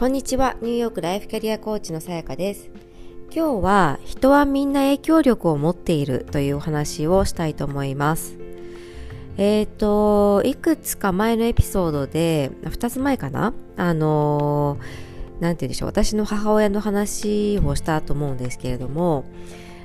こんにちは、ニューヨークライフキャリアコーチのさやかです。今日は人はみんな影響力を持っているというお話をしたいと思います。えっ、ー、と、いくつか前のエピソードで、2つ前かな？あのー、なんて言うんでしょう、私の母親の話をしたと思うんですけれども、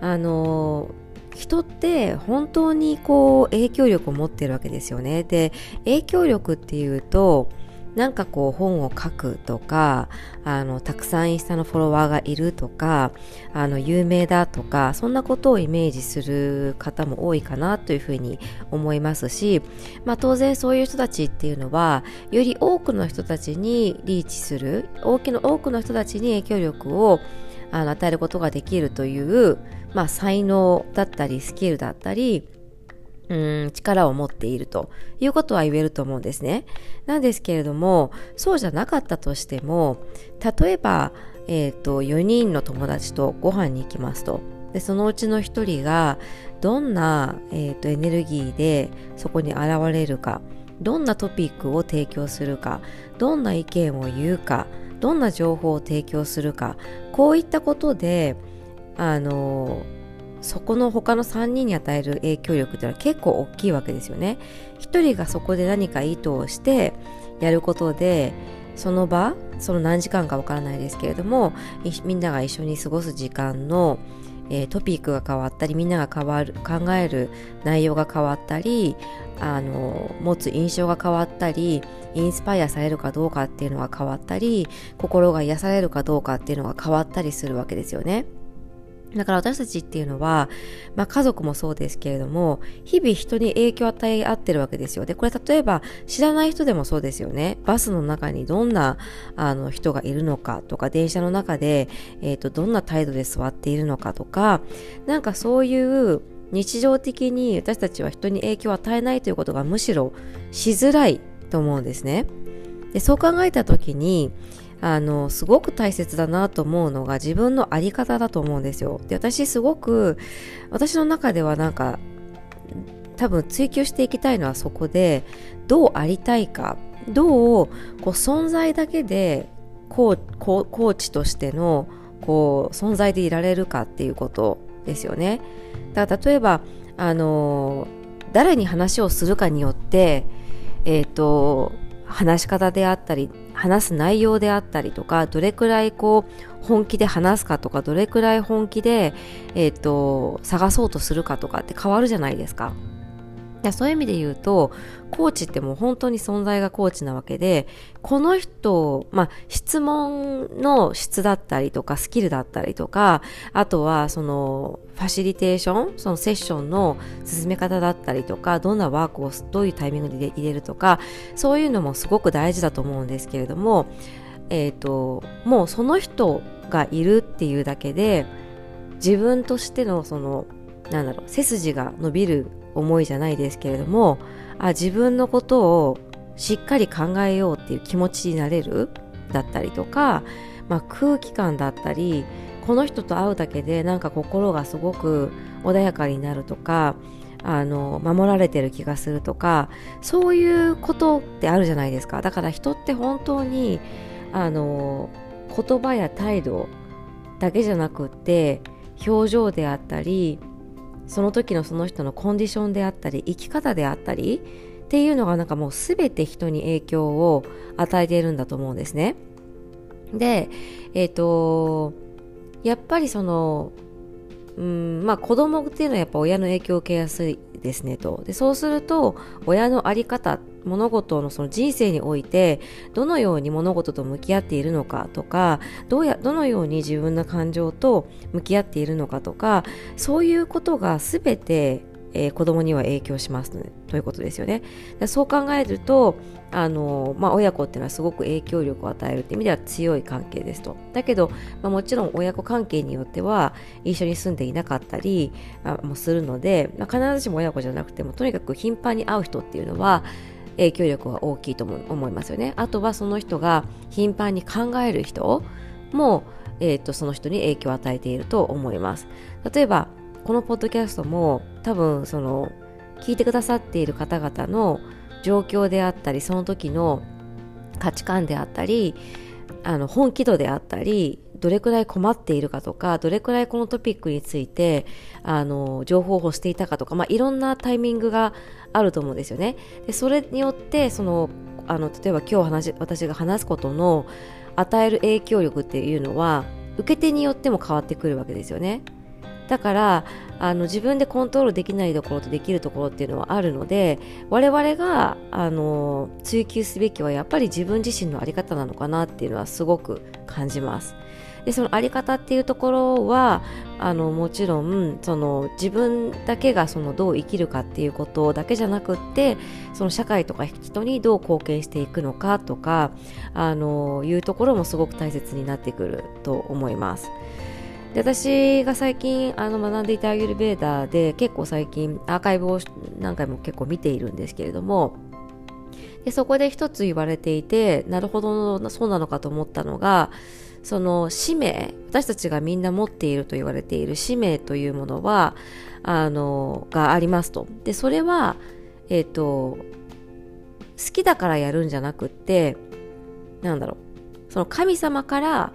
あの、人って本当にこう影響力を持ってるわけですよね。で、影響力っていうと、なんかこう本を書くとかあのたくさんインスタのフォロワーがいるとかあの有名だとかそんなことをイメージする方も多いかなというふうに思いますし、まあ、当然そういう人たちっていうのはより多くの人たちにリーチする多くの多くの人たちに影響力をあの与えることができるという、まあ、才能だったりスキルだったりうん力を持っているということは言えると思うんですね。なんですけれどもそうじゃなかったとしても例えば、えーと、4人の友達とご飯に行きますとでそのうちの1人がどんな、えーとエネルギーでそこに現れるかどんなトピックを提供するかどんな意見を言うかどんな情報を提供するかこういったことであのそこの他の3人に与える影響力っていうのは結構大きいわけですよね。1人がそこで何か意図をしてやることでその場その何時間かわからないですけれどもみんなが一緒に過ごす時間の、えー、トピックが変わったりみんなが変わる考える内容が変わったりあの持つ印象が変わったりインスパイアされるかどうかっていうのが変わったり心が癒されるかどうかっていうのが変わったりするわけですよね。だから私たちっていうのは、まあ、家族もそうですけれども日々人に影響を与え合ってるわけですよ。でこれ例えば知らない人でもそうですよね。バスの中にどんなあの人がいるのかとか電車の中で、えーと、どんな態度で座っているのかとかなんかそういう日常的に私たちは人に影響を与えないということがむしろしづらいと思うんですね。でそう考えた時にあのすごく大切だなと思うのが自分の在り方だと思うんですよ。で私すごく私の中ではなんか多分追求していきたいのはそこでどうありたいかどうこう存在だけでコーコーチとしてのこう存在でいられるかっていうことですよね。だから例えばあの誰に話をするかによってえっ、ー、と話し方であったり話す内容であったりとかどれくらいこう本気で話すかとかどれくらい本気で、えーと、探そうとするかとかって変わるじゃないですか。そういう意味で言うとコーチってもう本当に存在がコーチなわけでこの人、まあ、質問の質だったりとかスキルだったりとかあとはそのファシリテーションそのセッションの進め方だったりとかどんなワークをどういうタイミングで入れるとかそういうのもすごく大事だと思うんですけれども、えーと、もうその人がいるっていうだけで自分としてのそのなんだろう背筋が伸びる思いじゃないですけれどもあ自分のことをしっかり考えようっていう気持ちになれるだったりとか、まあ、空気感だったりこの人と会うだけでなんか心がすごく穏やかになるとかあの守られてる気がするとかそういうことってあるじゃないですか。だから人って本当にあの言葉や態度だけじゃなくって表情であったりその時のその人のコンディションであったり生き方であったりっていうのがなんかもう全て人に影響を与えているんだと思うんですね。で、えっ、ー、とやっぱりそのうんまあ子供っていうのはやっぱ親の影響を受けやすいですねと。でそうすると親の在り方物事のその人生においてどのように物事と向き合っているのかとかどうやどのように自分の感情と向き合っているのかとかそういうことが全てえー、子供には影響します、ということですよね。そう考えるとあの、まあ、親子っていうのはすごく影響力を与えるっていう意味では強い関係ですと。だけど、まあ、もちろん親子関係によっては一緒に住んでいなかったりもするので、まあ、必ずしも親子じゃなくてもとにかく頻繁に会う人っていうのは影響力が大きいと思いますよね。あとはその人が頻繁に考える人も、えーと、その人に影響を与えていると思います。例えばこのポッドキャストも多分その聞いてくださっている方々の状況であったりその時の価値観であったりあの本気度であったりどれくらい困っているかとかどれくらいこのトピックについてあの情報を欲していたかとか、まあ、いろんなタイミングがあると思うんですよね。でそれによってそのあの例えば今日話私が話すことの与える影響力っていうのは受け手によっても変わってくるわけですよね。だからあの自分でコントロールできないところとできるところっていうのはあるので我々があの追求すべきはやっぱり自分自身の在り方なのかなっていうのはすごく感じます。でその在り方っていうところはあのもちろんその自分だけがそのどう生きるかっていうことだけじゃなくってその社会とか人にどう貢献していくのかとかあのいうところもすごく大切になってくると思います。で私が最近あの学んでいたアーユルベーダーで結構最近アーカイブを何回も結構見ているんですけれどもでそこで一つ言われていてなるほどそうなのかと思ったのがその使命私たちがみんな持っていると言われている使命というものはあのがありますと。でそれはえっ、ー、と好きだからやるんじゃなくってなんだろうその神様から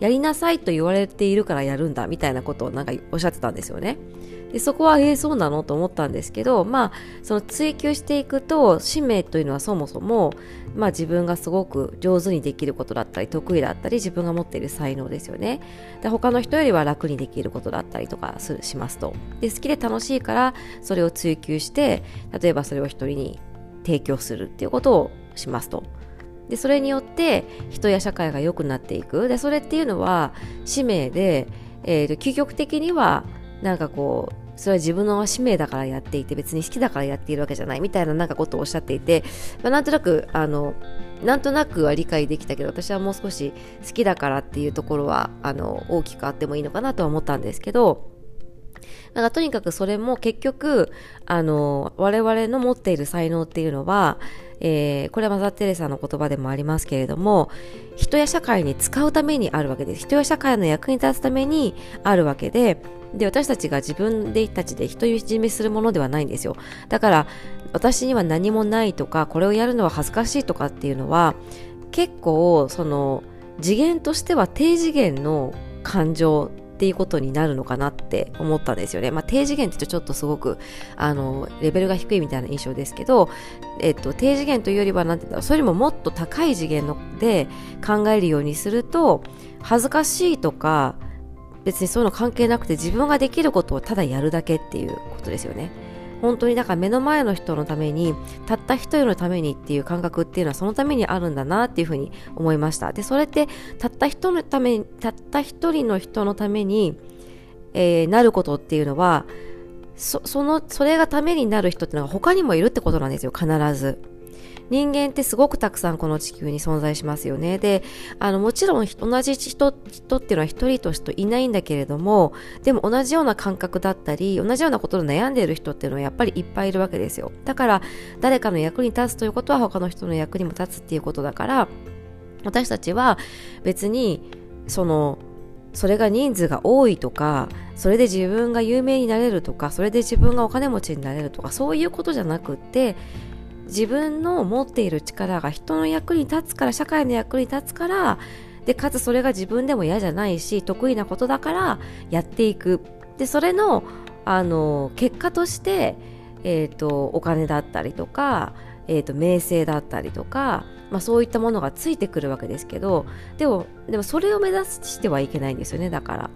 やりなさいと言われているからやるんだみたいなことをなんかおっしゃってたんですよね。でそこはええそうなのと思ったんですけどまあその追求していくと使命というのはそもそもまあ自分がすごく上手にできることだったり得意だったり自分が持っている才能ですよね。で他の人よりは楽にできることだったりとかすしますと。で好きで楽しいからそれを追求して例えばそれを一人に提供するっていうことをしますと。でそれによって人や社会が良くなっていく。でそれっていうのは使命で、えー、と究極的にはなんかこうそれは自分の使命だからやっていて別に好きだからやっているわけじゃないみたいななんかことをおっしゃっていて、まあ、なんとなくあのなんとなくは理解できたけど私はもう少し好きだからっていうところはあの大きくあってもいいのかなとは思ったんですけどなんかとにかくそれも結局あの我々の持っている才能っていうのはえー、これはマザー・テレサの言葉でもありますけれども人や社会に使うためにあるわけです。人や社会の役に立つためにあるわけでで私たちが自分でたちで人をいじめするものではないんですよ。だから私には何もないとかこれをやるのは恥ずかしいとかっていうのは結構その次元としては低次元の感情っていうことになるのかなって思ったんですよね。まあ、低次元ってちょっとすごく、あの、レベルが低いみたいな印象ですけど、えっと、低次元というよりは、何て言うんだろう、それよりももっと高い次元ので考えるようにすると、恥ずかしいとか、別にそういうの関係なくて自分ができることをただやるだけっていうことですよね。本当にだから目の前の人のためにたった一人のためにっていう感覚っていうのはそのためにあるんだなっていうふうに思いました。でそれってたった人のためにたった一人の人のために、えー、なることっていうのはそそのそれがためになる人っていうのが他にもいるってことなんですよ必ず。人間ってすごくたくさんこの地球に存在しますよね。で、あの、もちろん同じ人、人っていうのは一人としていないんだけれども、でも同じような感覚だったり、同じようなことで悩んでいる人っていうのはやっぱりいっぱいいるわけですよ。だから、誰かの役に立つということは他の人の役にも立つっていうことだから、私たちは別に、その、それが人数が多いとか、それで自分が有名になれるとか、それで自分がお金持ちになれるとか、そういうことじゃなくって、自分の持っている力が人の役に立つから社会の役に立つからでかつそれが自分でも嫌じゃないし得意なことだからやっていく。でそれのあの結果として、えーと、お金だったりとか、えーと、名声だったりとか、まあ、そういったものがついてくるわけですけどでもでもそれを目指してはいけないんですよねだから。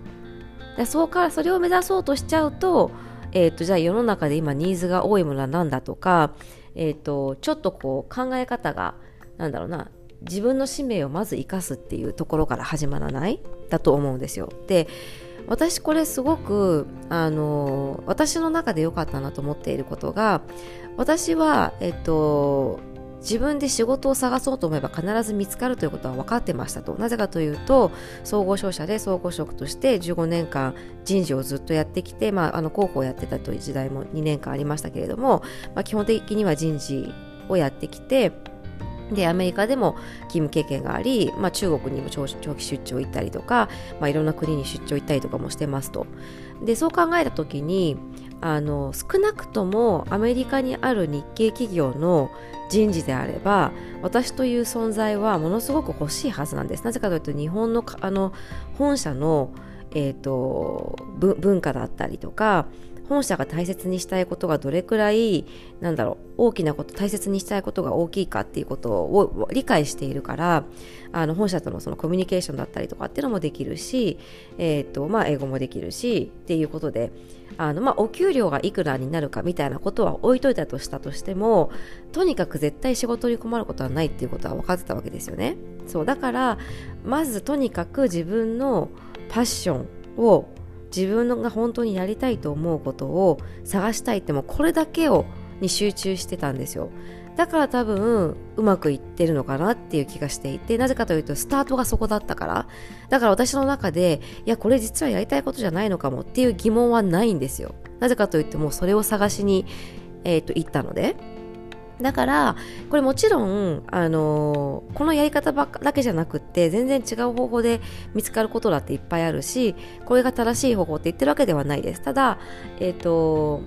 でそうかそれを目指そうとしちゃうと,、えーとじゃあ世の中で今ニーズが多いものは何だとかえーと、ちょっとこう考え方がなんだろうな自分の使命をまず生かすっていうところから始まらない？だと思うんですよ。で私これすごくあの私の中で良かったなと思っていることが私は、えっと、自分で仕事を探そうと思えば必ず見つかるということは分かってましたと。なぜかというと総合商社で総合職として15年間人事をずっとやってきて、まあ、あの広報をやってたという時代も2年間ありましたけれども、まあ、基本的には人事をやってきてでアメリカでも勤務経験があり、まあ、中国にも長期出張行ったりとか、まあ、いろんな国に出張行ったりとかもしてますと。でそう考えた時にあの少なくともアメリカにある日系企業の人事であれば私という存在はものすごく欲しいはずなんです。なぜかというと日本のあの本社の、えーと文化だったりとか本社が大切にしたいことがどれくらいなんだろう大きなこと大切にしたいことが大きいかっていうことを理解しているからあの本社とのそのコミュニケーションだったりとかっていうのもできるし、えーとまあ、英語もできるしっていうことであの、まあ、お給料がいくらになるかみたいなことは置いといたとしたとしてもとにかく絶対仕事に困ることはないっていうことは分かってたわけですよね。そうだからまずとにかく自分のパッションを自分が本当にやりたいと思うことを探したいってもこれだけをに集中してたんですよ。だから多分うまくいってるのかなっていう気がしていてなぜかというとスタートがそこだったから。だから私の中でいやこれ実はやりたいことじゃないのかもっていう疑問はないんですよ。なぜかといってもそれを探しに、えーと行ったので。だから、これもちろん、あのー、このやり方ばだけじゃなくって、全然違う方法で見つかることだっていっぱいあるし、これが正しい方法って言ってるわけではないです。ただ、えっ、ー、と、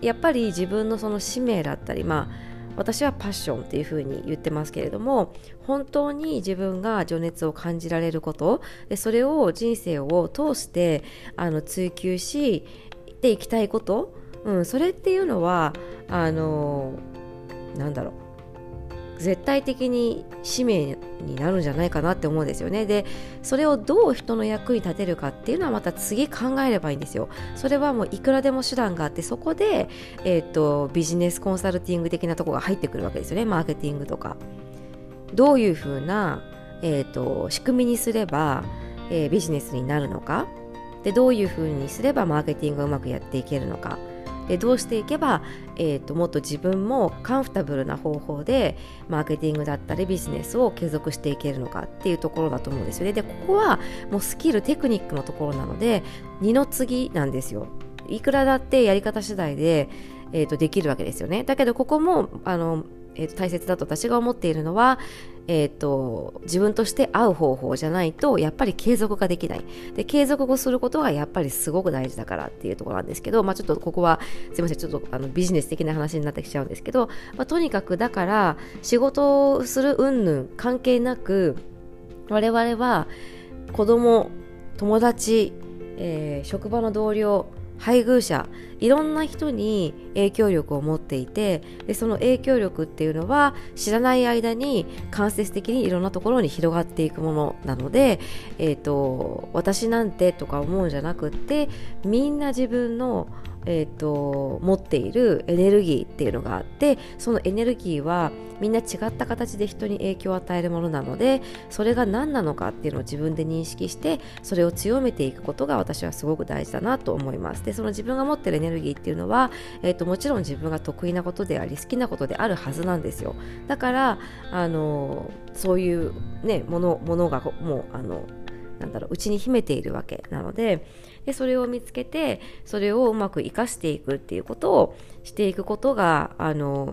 やっぱり自分のその使命だったり、まあ、私はパッションっていうふうに言ってますけれども本当に自分が情熱を感じられることでそれを人生を通してあの追求していきたいこと、うん、それっていうのはあのなんだろう。絶対的に使命になるんじゃないかなって思うんですよね。でそれをどう人の役に立てるかっていうのはまた次考えればいいんですよ。それはもういくらでも手段があってそこで、えーと、ビジネスコンサルティング的なとこが入ってくるわけですよね。マーケティングとか。どういうふうな、えーと仕組みにすれば、えー、ビジネスになるのか。でどういうふうにすればマーケティングをうまくやっていけるのか。でどうしていけば、えーと、もっと自分もカンフタブルな方法でマーケティングだったりビジネスを継続していけるのかっていうところだと思うんですよね。でここはもうスキルテクニックのところなので二の次なんですよ。いくらだってやり方次第で、えーとできるわけですよね。だけどここもあのえー、と大切だと私が思っているのは、えーと、自分として合う方法じゃないとやっぱり継続ができない。で継続をすることがやっぱりすごく大事だからっていうところなんですけど、まあ、ちょっとここはすいませんちょっとあのビジネス的な話になってきちゃうんですけど、まあ、とにかくだから仕事をする云々関係なく我々は子供友達、えー、職場の同僚配偶者いろんな人に影響力を持っていてでその影響力っていうのは知らない間に間接的にいろんなところに広がっていくものなので、えーと、私なんてとか思うんじゃなくってみんな自分のえーと、持っているエネルギーっていうのがあってそのエネルギーはみんな違った形で人に影響を与えるものなのでそれが何なのかっていうのを自分で認識してそれを強めていくことが私はすごく大事だなと思います。でその自分が持ってるエネルギーっていうのは、えーと、もちろん自分が得意なことであり好きなことであるはずなんですよ。だからあのそういうねものものがもうあのなんだろううちに秘めているわけなのででそれを見つけてそれをうまく生かしていくっていうことをしていくことがあの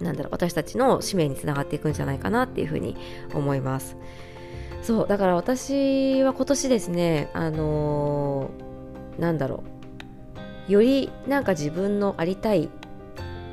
なんだろう私たちの使命につながっていくんじゃないかなっていうふうに思います。そうだから私は今年ですねあのー、なんだろうよりなんか自分のありたい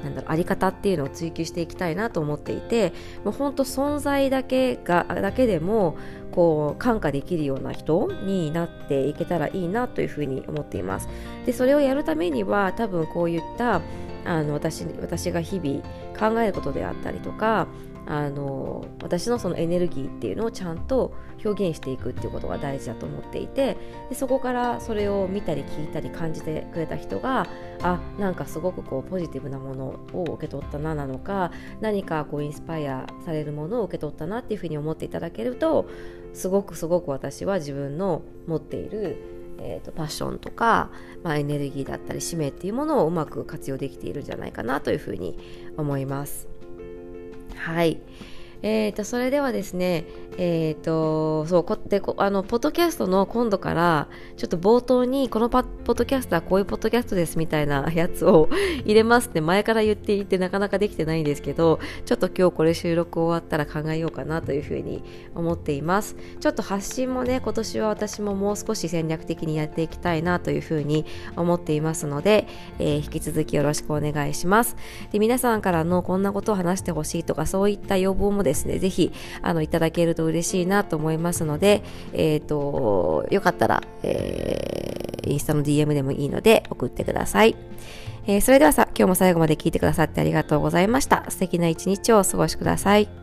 なんだろうあり方っていうのを追求していきたいなと思っていてもう本当存在だけがだけでもこう感化できるような人になっていけたらいいなというふうに思っています。でそれをやるためには多分こういったあの私私が日々考えることであったりとかあの私のそのエネルギーっていうのをちゃんと表現していくっていうことが大事だと思っていてでそこからそれを見たり聞いたり感じてくれた人があなんかすごくこうポジティブなものを受け取ったななのか何かこうインスパイアされるものを受け取ったなっていうふうに思っていただけるとすごくすごく私は自分の持っているえーと、パッションとか、まあ、エネルギーだったり使命っていうものをうまく活用できているんじゃないかなというふうに思います。はい。え、ー、と、それではですね、え、ー、と、そう、こでこあの、ポッドキャストの今度から、ちょっと冒頭に、このポッドキャストはこういうポッドキャストですみたいな やつを 入れますって前から言っていてなかなかできてないんですけど、ちょっと今日これ収録終わったら考えようかなというふうに思っています。ちょっと発信もね、今年は私ももう少し戦略的にやっていきたいなというふうに思っていますので、えー、引き続きよろしくお願いします。で、皆さんからのこんなことを話してほしいとか、そういった要望もですですね、ぜひ、あの、いただけると嬉しいなと思いますので、えっ、ー、と、よかったら、えー、インスタの DM でもいいので送ってください。えー、それではさ、今日も最後まで聞いてくださってありがとうございました。素敵な一日をお過ごしください。